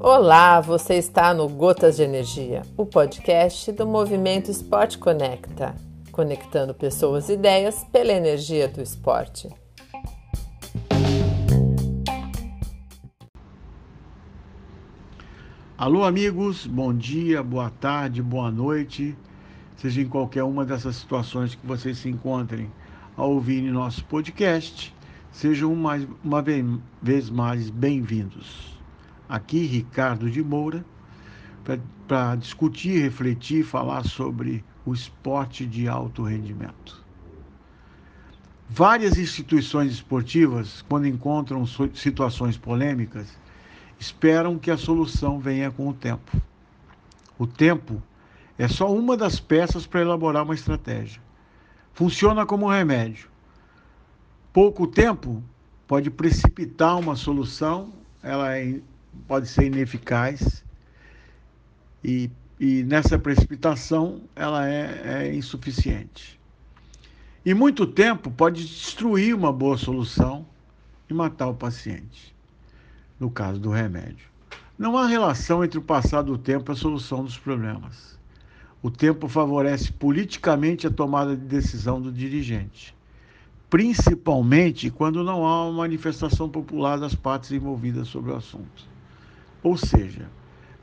Olá, você está no Gotas de Energia, o podcast do Movimento Esporte Conecta, conectando pessoas e ideias pela energia do esporte. Alô, amigos, bom dia, boa tarde, boa noite, seja em qualquer uma dessas situações que vocês se encontrem ao ouvir nosso podcast, sejam mais, uma vez mais bem-vindos. Aqui, Ricardo de Moura, para discutir, refletir, falar sobre o esporte de alto rendimento. Várias instituições esportivas, quando encontram situações polêmicas, esperam que a solução venha com o tempo. O tempo é só uma das peças para elaborar uma estratégia. Funciona como um remédio. Pouco tempo pode precipitar uma solução, ela é, pode ser ineficaz e, e nessa precipitação ela é, é insuficiente. E muito tempo pode destruir uma boa solução e matar o paciente no caso do remédio. Não há relação entre o passar do tempo e a solução dos problemas. O tempo favorece politicamente a tomada de decisão do dirigente, principalmente quando não há uma manifestação popular das partes envolvidas sobre o assunto. Ou seja,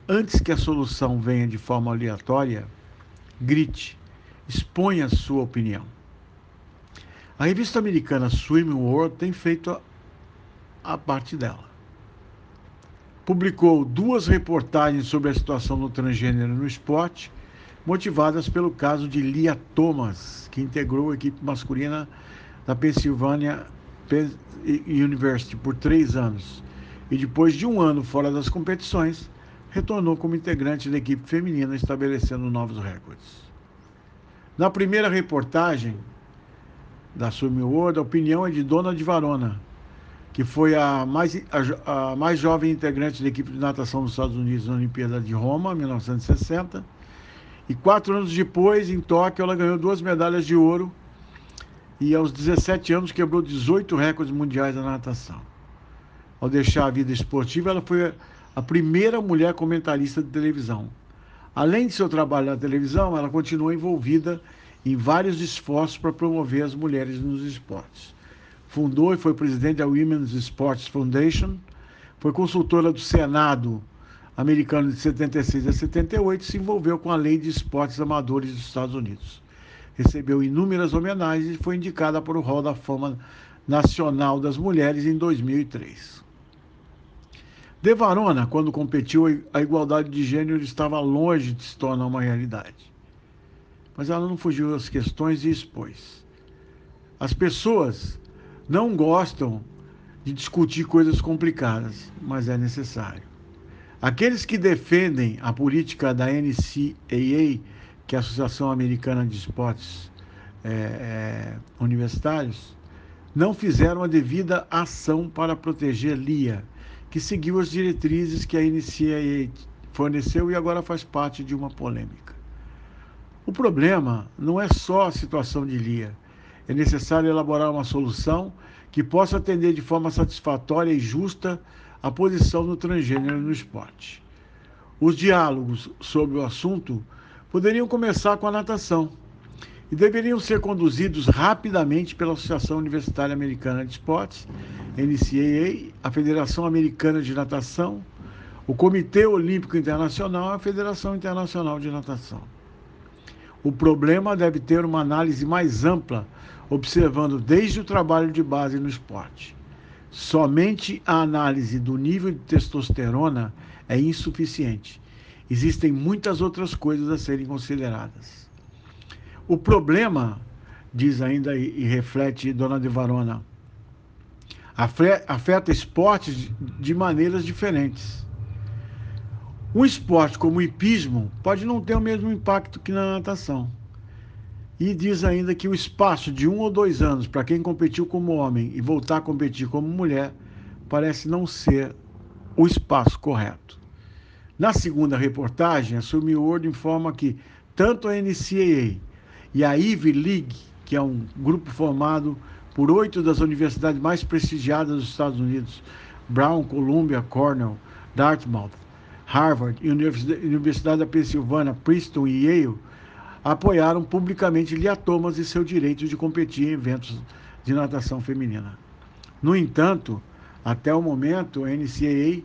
antes que a solução venha de forma aleatória, grite, exponha sua opinião. A revista americana Swimming World tem feito a, a parte dela publicou duas reportagens sobre a situação do transgênero no esporte, motivadas pelo caso de Lia Thomas, que integrou a equipe masculina da Pennsylvania University por três anos e depois de um ano fora das competições, retornou como integrante da equipe feminina, estabelecendo novos recordes. Na primeira reportagem da Swimming World, a opinião é de Dona de Varona, que foi a mais, a, a, mais jovem integrante da equipe de natação dos Estados Unidos na Olimpíada de Roma, 1960. E quatro anos depois, em Tóquio, ela ganhou duas medalhas de ouro e aos 17 anos quebrou 18 recordes mundiais da natação. Ao deixar a vida esportiva, ela foi a primeira mulher comentarista de televisão. Além de seu trabalho na televisão, ela continuou envolvida em vários esforços para promover as mulheres nos esportes fundou e foi presidente da Women's Sports Foundation, foi consultora do Senado americano de 76 a 78 e se envolveu com a Lei de Esportes Amadores dos Estados Unidos. Recebeu inúmeras homenagens e foi indicada para o Hall da Fama Nacional das Mulheres em 2003. De Varona, quando competiu, a igualdade de gênero estava longe de se tornar uma realidade. Mas ela não fugiu das questões e expôs. As pessoas não gostam de discutir coisas complicadas, mas é necessário. Aqueles que defendem a política da NCAA, que a Associação Americana de Esportes é, é, Universitários, não fizeram a devida ação para proteger Lia, que seguiu as diretrizes que a NCAA forneceu e agora faz parte de uma polêmica. O problema não é só a situação de Lia, é necessário elaborar uma solução que possa atender de forma satisfatória e justa a posição do transgênero no esporte. Os diálogos sobre o assunto poderiam começar com a natação e deveriam ser conduzidos rapidamente pela Associação Universitária Americana de Esportes, NCAA, a Federação Americana de Natação, o Comitê Olímpico Internacional e a Federação Internacional de Natação. O problema deve ter uma análise mais ampla observando desde o trabalho de base no esporte. Somente a análise do nível de testosterona é insuficiente. Existem muitas outras coisas a serem consideradas. O problema, diz ainda e reflete Dona de Varona, afeta esportes de maneiras diferentes. Um esporte como o hipismo pode não ter o mesmo impacto que na natação. E diz ainda que o espaço de um ou dois anos para quem competiu como homem e voltar a competir como mulher parece não ser o espaço correto. Na segunda reportagem, a Sumi World informa que tanto a NCAA e a Ivy League, que é um grupo formado por oito das universidades mais prestigiadas dos Estados Unidos: Brown, Columbia, Cornell, Dartmouth, Harvard Universidade da Pensilvânia, Princeton e Yale, apoiaram publicamente Lia Thomas e seu direito de competir em eventos de natação feminina. No entanto, até o momento, a NCAA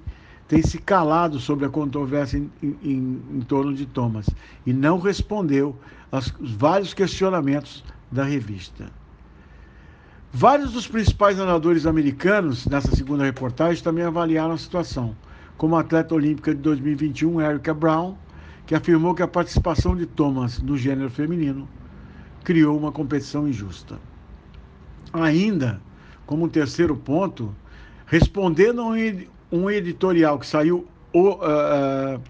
tem se calado sobre a controvérsia em, em, em torno de Thomas e não respondeu aos vários questionamentos da revista. Vários dos principais nadadores americanos nessa segunda reportagem também avaliaram a situação, como a atleta olímpica de 2021, Erica Brown, que afirmou que a participação de Thomas no gênero feminino criou uma competição injusta. Ainda, como terceiro ponto, respondendo um editorial que saiu uh,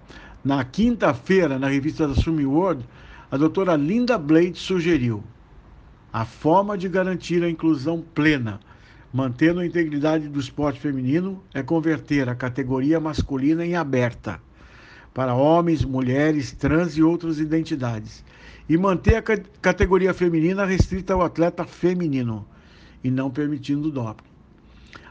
na quinta-feira na revista da Sumi World, a doutora Linda Blade sugeriu a forma de garantir a inclusão plena, mantendo a integridade do esporte feminino, é converter a categoria masculina em aberta para homens, mulheres, trans e outras identidades, e manter a categoria feminina restrita ao atleta feminino e não permitindo doping.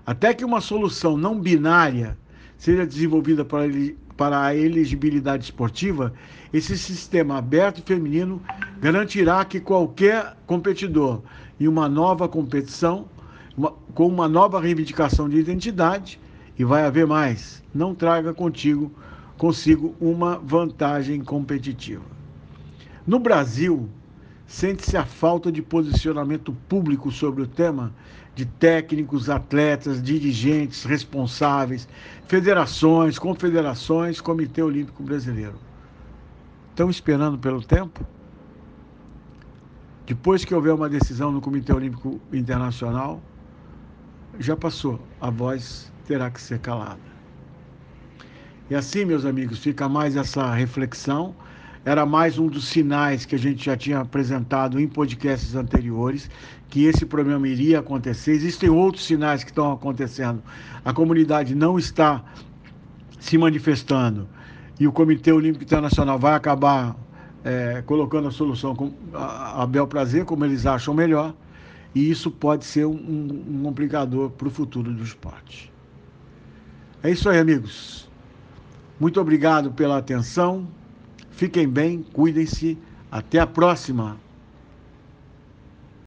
Até que uma solução não binária seja desenvolvida para, a elegibilidade esportiva, esse sistema aberto e feminino garantirá que qualquer competidor em uma nova competição, uma, com uma nova reivindicação de identidade, e vai haver mais, não traga contigo, consigo uma vantagem competitiva. No Brasil, sente-se a falta de posicionamento público sobre o tema de técnicos, atletas, dirigentes, responsáveis, federações, confederações, Comitê Olímpico Brasileiro. Estão esperando pelo tempo? Depois que houver uma decisão no Comitê Olímpico Internacional, já passou, a voz terá que ser calada. E assim, meus amigos, fica mais essa reflexão era mais um dos sinais que a gente já tinha apresentado em podcasts anteriores, que esse problema iria acontecer. Existem outros sinais que estão acontecendo. A comunidade não está se manifestando e o Comitê Olímpico Internacional vai acabar é, colocando a solução com, a, a bel prazer, como eles acham melhor, e isso pode ser um, um complicador para o futuro do esporte. É isso aí, amigos. Muito obrigado pela atenção. Fiquem bem, cuidem-se. Até a próxima!